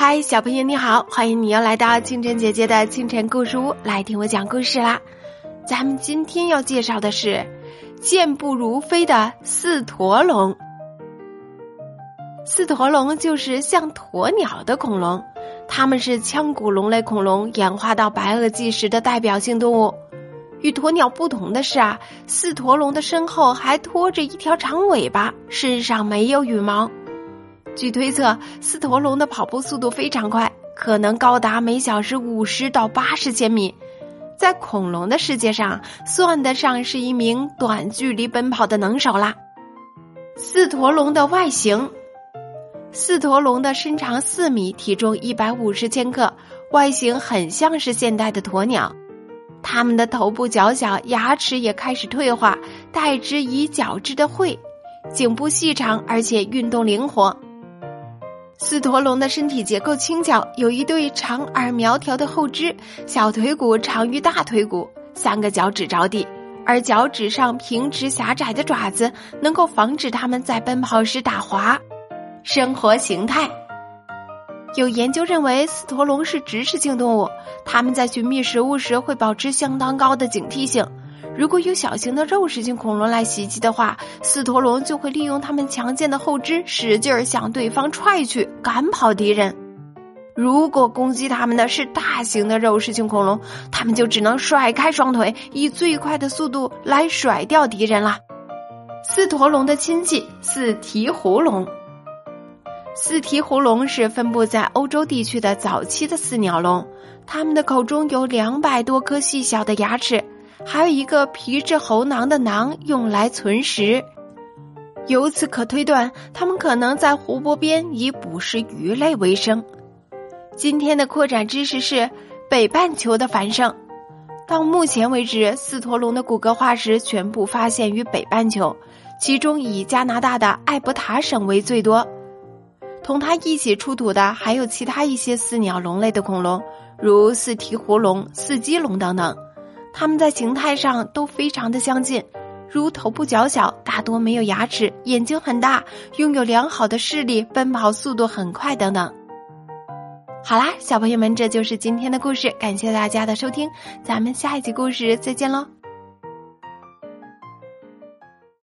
嗨，小朋友你好，欢迎你又来到清晨姐姐的清晨故事屋来听我讲故事啦。咱们今天要介绍的是健步如飞的四驼龙。四驼龙就是像鸵鸟的恐龙，它们是腔骨龙类恐龙演化到白垩纪时的代表性动物。与鸵鸟不同的是啊，四驼龙的身后还拖着一条长尾巴，身上没有羽毛。据推测，四驼龙的跑步速度非常快，可能高达每小时五十到八十千米，在恐龙的世界上算得上是一名短距离奔跑的能手啦。四驼龙的外形，四驼龙的身长四米，体重一百五十千克，外形很像是现代的鸵鸟。它们的头部较小，牙齿也开始退化，代之以角质的喙，颈部细长而且运动灵活。四驼龙的身体结构轻巧，有一对长而苗条的后肢，小腿骨长于大腿骨，三个脚趾着地，而脚趾上平直狭窄的爪子能够防止它们在奔跑时打滑。生活形态。有研究认为，四驼龙是植食性动物，它们在寻觅食物时会保持相当高的警惕性。如果有小型的肉食性恐龙来袭击的话，四头龙就会利用它们强健的后肢，使劲儿向对方踹去，赶跑敌人。如果攻击它们的是大型的肉食性恐龙，它们就只能甩开双腿，以最快的速度来甩掉敌人啦。四驼龙的亲戚四蹄狐龙。四蹄狐龙是分布在欧洲地区的早期的四鸟龙，它们的口中有两百多颗细小的牙齿，还有一个皮质喉囊的囊用来存食。由此可推断，它们可能在湖泊边以捕食鱼类为生。今天的扩展知识是北半球的繁盛。到目前为止，四驼龙的骨骼化石全部发现于北半球，其中以加拿大的艾伯塔省为最多。同它一起出土的还有其他一些四鸟龙类的恐龙，如四蹄狐龙、四脊龙等等。它们在形态上都非常的相近，如头部较小，大多没有牙齿，眼睛很大，拥有良好的视力，奔跑速度很快等等。好啦，小朋友们，这就是今天的故事，感谢大家的收听，咱们下一集故事再见喽。